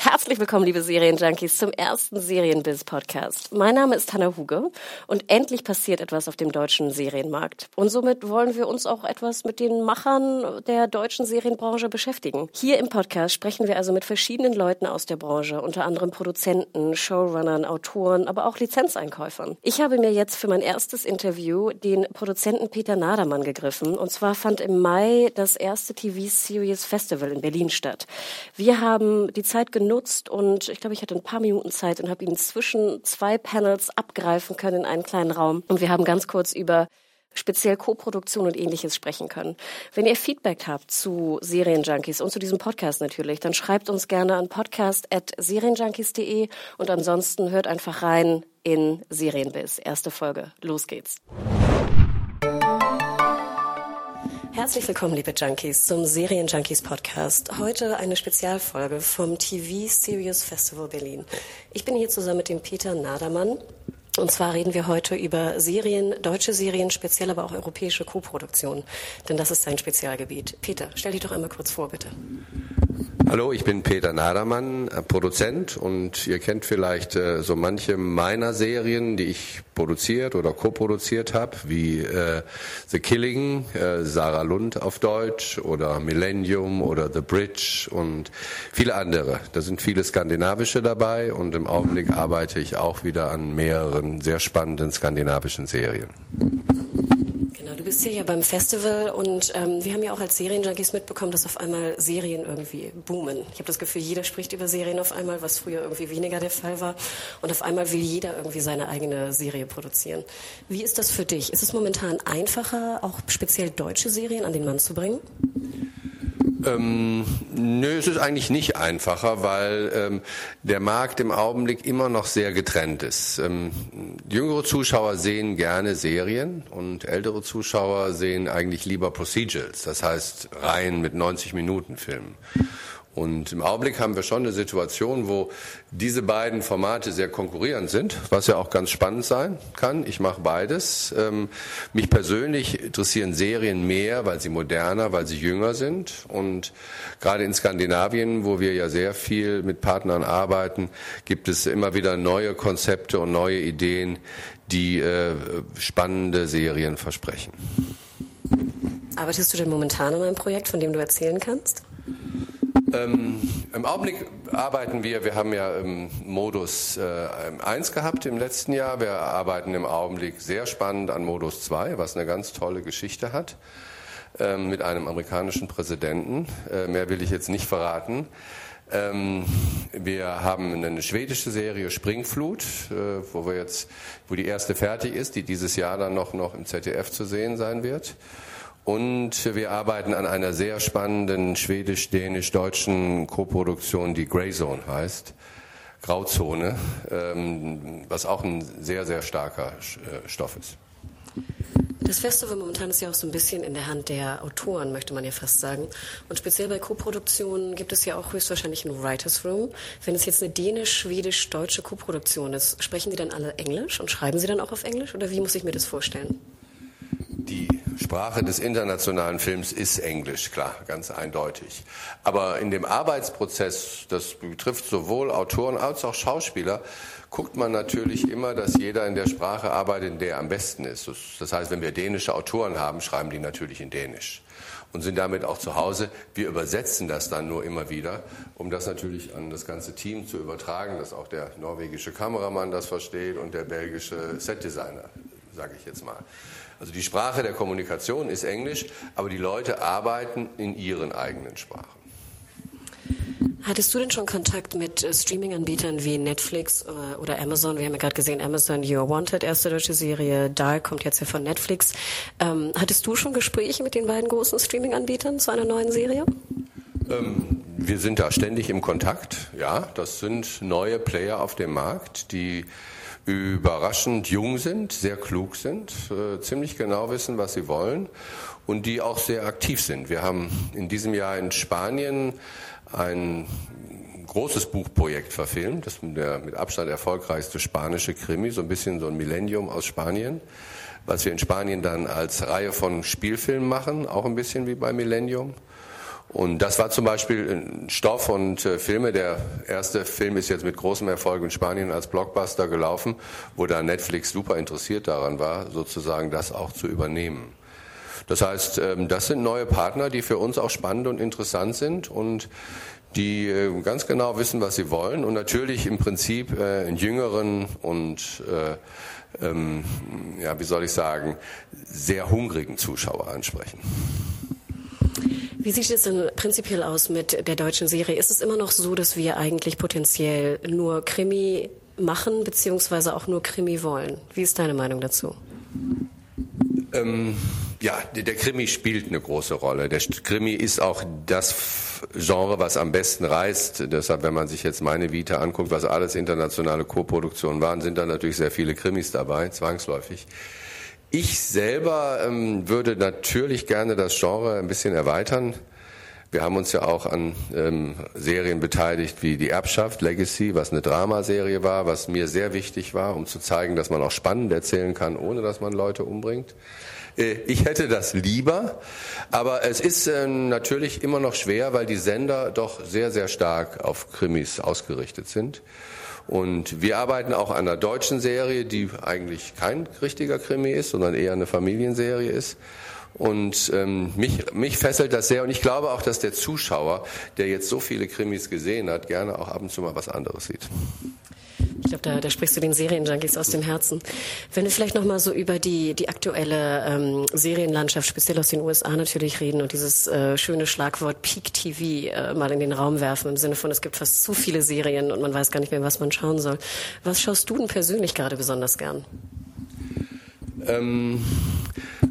Herzlich willkommen, liebe Serienjunkies, zum ersten Serienbiz-Podcast. Mein Name ist Hanna Huge und endlich passiert etwas auf dem deutschen Serienmarkt. Und somit wollen wir uns auch etwas mit den Machern der deutschen Serienbranche beschäftigen. Hier im Podcast sprechen wir also mit verschiedenen Leuten aus der Branche, unter anderem Produzenten, Showrunnern, Autoren, aber auch Lizenzeinkäufern. Ich habe mir jetzt für mein erstes Interview den Produzenten Peter Nadermann gegriffen. Und zwar fand im Mai das erste TV-Series Festival in Berlin statt. Wir haben die Zeit genutzt, genutzt und ich glaube, ich hatte ein paar Minuten Zeit und habe ihn zwischen zwei Panels abgreifen können in einen kleinen Raum. Und wir haben ganz kurz über speziell Co-Produktion und ähnliches sprechen können. Wenn ihr Feedback habt zu Serienjunkies und zu diesem Podcast natürlich, dann schreibt uns gerne an podcast.serienjunkies.de und ansonsten hört einfach rein in Serienbiz. Erste Folge. Los geht's. Herzlich willkommen, liebe Junkies, zum Serien-Junkies Podcast. Heute eine Spezialfolge vom TV Serious Festival Berlin. Ich bin hier zusammen mit dem Peter Nadermann. Und zwar reden wir heute über Serien, deutsche Serien, speziell aber auch europäische Co-Produktionen. Denn das ist sein Spezialgebiet. Peter, stell dich doch einmal kurz vor, bitte. Hallo, ich bin Peter Nadermann, äh, Produzent und ihr kennt vielleicht äh, so manche meiner Serien, die ich produziert oder co-produziert habe, wie äh, The Killing, äh, Sarah Lund auf Deutsch oder Millennium oder The Bridge und viele andere. Da sind viele skandinavische dabei und im Augenblick arbeite ich auch wieder an mehreren sehr spannenden skandinavischen Serien bist hier ja beim Festival und ähm, wir haben ja auch als Serienjunkies mitbekommen, dass auf einmal Serien irgendwie boomen. Ich habe das Gefühl, jeder spricht über Serien auf einmal, was früher irgendwie weniger der Fall war. Und auf einmal will jeder irgendwie seine eigene Serie produzieren. Wie ist das für dich? Ist es momentan einfacher, auch speziell deutsche Serien an den Mann zu bringen? Ähm, nö, es ist eigentlich nicht einfacher, weil ähm, der Markt im Augenblick immer noch sehr getrennt ist. Ähm, jüngere Zuschauer sehen gerne Serien und ältere Zuschauer sehen eigentlich lieber Procedurals, das heißt Reihen mit 90 Minuten Filmen. Und im Augenblick haben wir schon eine Situation, wo diese beiden Formate sehr konkurrierend sind, was ja auch ganz spannend sein kann. Ich mache beides. Ähm, mich persönlich interessieren Serien mehr, weil sie moderner, weil sie jünger sind. Und gerade in Skandinavien, wo wir ja sehr viel mit Partnern arbeiten, gibt es immer wieder neue Konzepte und neue Ideen, die äh, spannende Serien versprechen. Arbeitest du denn momentan an einem Projekt, von dem du erzählen kannst? Ähm, Im Augenblick arbeiten wir, wir haben ja im Modus äh, 1 gehabt im letzten Jahr. Wir arbeiten im Augenblick sehr spannend an Modus 2, was eine ganz tolle Geschichte hat, äh, mit einem amerikanischen Präsidenten. Äh, mehr will ich jetzt nicht verraten. Ähm, wir haben eine schwedische Serie Springflut, äh, wo wir jetzt, wo die erste fertig ist, die dieses Jahr dann noch, noch im ZDF zu sehen sein wird. Und wir arbeiten an einer sehr spannenden schwedisch-dänisch-deutschen Koproduktion, die Greyzone heißt. Grauzone, ähm, was auch ein sehr, sehr starker äh, Stoff ist. Das Festival momentan ist ja auch so ein bisschen in der Hand der Autoren, möchte man ja fast sagen. Und speziell bei Koproduktionen gibt es ja auch höchstwahrscheinlich ein Writers Room. Wenn es jetzt eine dänisch-schwedisch-deutsche Koproduktion ist, sprechen Sie dann alle Englisch und schreiben Sie dann auch auf Englisch oder wie muss ich mir das vorstellen? Die Sprache des internationalen Films ist Englisch, klar, ganz eindeutig. Aber in dem Arbeitsprozess, das betrifft sowohl Autoren als auch Schauspieler, guckt man natürlich immer, dass jeder in der Sprache arbeitet, in der er am besten ist. Das heißt, wenn wir dänische Autoren haben, schreiben die natürlich in Dänisch und sind damit auch zu Hause. Wir übersetzen das dann nur immer wieder, um das natürlich an das ganze Team zu übertragen, dass auch der norwegische Kameramann das versteht und der belgische Setdesigner, sage ich jetzt mal. Also die Sprache der Kommunikation ist Englisch, aber die Leute arbeiten in ihren eigenen Sprachen. Hattest du denn schon Kontakt mit äh, Streaming-Anbietern wie Netflix äh, oder Amazon? Wir haben ja gerade gesehen, Amazon You're Wanted, erste deutsche Serie, Dark kommt jetzt ja von Netflix. Ähm, hattest du schon Gespräche mit den beiden großen Streaming-Anbietern zu einer neuen Serie? Ähm, wir sind da ständig im Kontakt. Ja, das sind neue Player auf dem Markt, die überraschend jung sind, sehr klug sind, äh, ziemlich genau wissen, was sie wollen und die auch sehr aktiv sind. Wir haben in diesem Jahr in Spanien ein großes Buchprojekt verfilmt. Das ist der mit Abstand erfolgreichste spanische Krimi, so ein bisschen so ein Millennium aus Spanien, was wir in Spanien dann als Reihe von Spielfilmen machen, auch ein bisschen wie bei Millennium. Und das war zum Beispiel Stoff und äh, Filme. Der erste Film ist jetzt mit großem Erfolg in Spanien als Blockbuster gelaufen, wo da Netflix super interessiert daran war, sozusagen das auch zu übernehmen. Das heißt, ähm, das sind neue Partner, die für uns auch spannend und interessant sind und die äh, ganz genau wissen, was sie wollen und natürlich im Prinzip äh, einen jüngeren und äh, ähm, ja, wie soll ich sagen, sehr hungrigen Zuschauer ansprechen. Wie sieht es denn prinzipiell aus mit der deutschen Serie? Ist es immer noch so, dass wir eigentlich potenziell nur Krimi machen, beziehungsweise auch nur Krimi wollen? Wie ist deine Meinung dazu? Ähm, ja, der Krimi spielt eine große Rolle. Der Krimi ist auch das Genre, was am besten reißt. Deshalb, wenn man sich jetzt meine Vita anguckt, was alles internationale Co-Produktionen waren, sind da natürlich sehr viele Krimis dabei, zwangsläufig. Ich selber ähm, würde natürlich gerne das Genre ein bisschen erweitern. Wir haben uns ja auch an ähm, Serien beteiligt wie Die Erbschaft, Legacy, was eine Dramaserie war, was mir sehr wichtig war, um zu zeigen, dass man auch spannend erzählen kann, ohne dass man Leute umbringt. Äh, ich hätte das lieber, aber es ist äh, natürlich immer noch schwer, weil die Sender doch sehr, sehr stark auf Krimis ausgerichtet sind. Und wir arbeiten auch an einer deutschen Serie, die eigentlich kein richtiger Krimi ist, sondern eher eine Familienserie ist. Und ähm, mich, mich fesselt das sehr. Und ich glaube auch, dass der Zuschauer, der jetzt so viele Krimis gesehen hat, gerne auch ab und zu mal was anderes sieht. Ich glaube, da, da sprichst du den Serienjunkies aus dem Herzen. Wenn wir vielleicht noch mal so über die, die aktuelle ähm, Serienlandschaft, speziell aus den USA natürlich reden und dieses äh, schöne Schlagwort Peak TV äh, mal in den Raum werfen, im Sinne von, es gibt fast zu viele Serien und man weiß gar nicht mehr, was man schauen soll. Was schaust du denn persönlich gerade besonders gern? Ähm,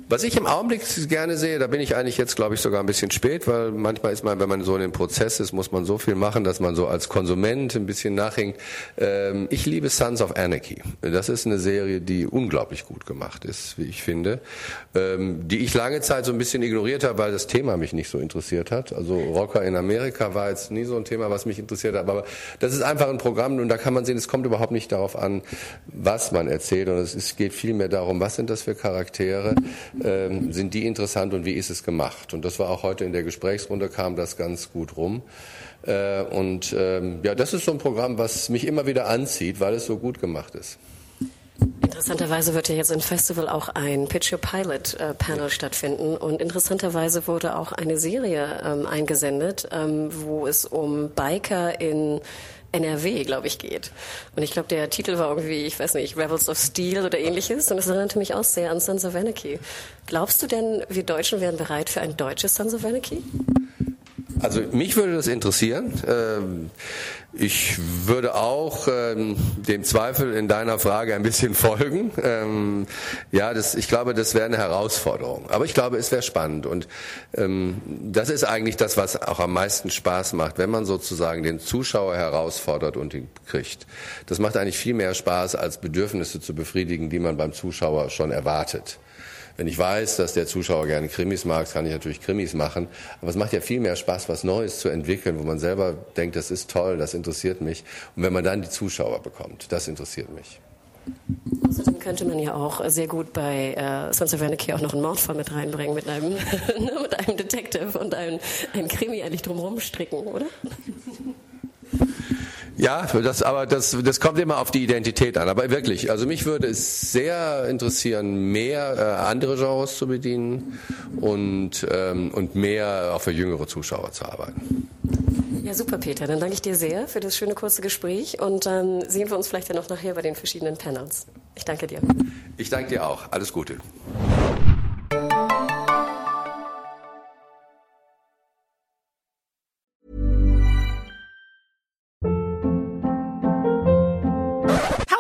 was ich im Augenblick gerne sehe, da bin ich eigentlich jetzt, glaube ich, sogar ein bisschen spät, weil manchmal ist man, wenn man so in dem Prozess ist, muss man so viel machen, dass man so als Konsument ein bisschen nachhängt. Ähm, ich liebe Sons of Anarchy. Das ist eine Serie, die unglaublich gut gemacht ist, wie ich finde, ähm, die ich lange Zeit so ein bisschen ignoriert habe, weil das Thema mich nicht so interessiert hat. Also Rocker in Amerika war jetzt nie so ein Thema, was mich interessiert hat, aber das ist einfach ein Programm und da kann man sehen, es kommt überhaupt nicht darauf an, was man erzählt, und es geht vielmehr darum, was sind das für Charaktere, ähm, sind die interessant und wie ist es gemacht? Und das war auch heute in der Gesprächsrunde kam das ganz gut rum. Äh, und ähm, ja, das ist so ein Programm, was mich immer wieder anzieht, weil es so gut gemacht ist. Interessanterweise wird ja jetzt im Festival auch ein Pitch Your Pilot äh, Panel ja. stattfinden und interessanterweise wurde auch eine Serie ähm, eingesendet, ähm, wo es um Biker in NRW, glaube ich, geht. Und ich glaube, der Titel war irgendwie, ich weiß nicht, Rebels of Steel oder ähnliches. Und das erinnerte mich auch sehr an Sons of Anarchy. Glaubst du denn, wir Deutschen wären bereit für ein deutsches Sons of Anarchy? Also mich würde das interessieren. Ähm, ich würde auch ähm, dem Zweifel in deiner Frage ein bisschen folgen. Ähm, ja, das, ich glaube, das wäre eine Herausforderung. Aber ich glaube, es wäre spannend. Und das ist eigentlich das, was auch am meisten Spaß macht, wenn man sozusagen den Zuschauer herausfordert und ihn kriegt. Das macht eigentlich viel mehr Spaß, als Bedürfnisse zu befriedigen, die man beim Zuschauer schon erwartet. Wenn ich weiß, dass der Zuschauer gerne Krimis mag, kann ich natürlich Krimis machen. Aber es macht ja viel mehr Spaß, was Neues zu entwickeln, wo man selber denkt, das ist toll, das interessiert mich. Und wenn man dann die Zuschauer bekommt, das interessiert mich. Außerdem könnte man ja auch sehr gut bei äh, Sons of Anarchy auch noch einen Mordfall mit reinbringen, mit einem, mit einem Detective und einem, einem Krimi eigentlich drumherum stricken, oder? Ja, das, aber das, das kommt immer auf die Identität an. Aber wirklich, also mich würde es sehr interessieren, mehr äh, andere Genres zu bedienen und, ähm, und mehr auch für jüngere Zuschauer zu arbeiten. Ja, super, Peter. Dann danke ich dir sehr für das schöne kurze Gespräch und dann ähm, sehen wir uns vielleicht dann noch nachher bei den verschiedenen Panels. Ich danke dir. Ich danke dir auch. Alles Gute.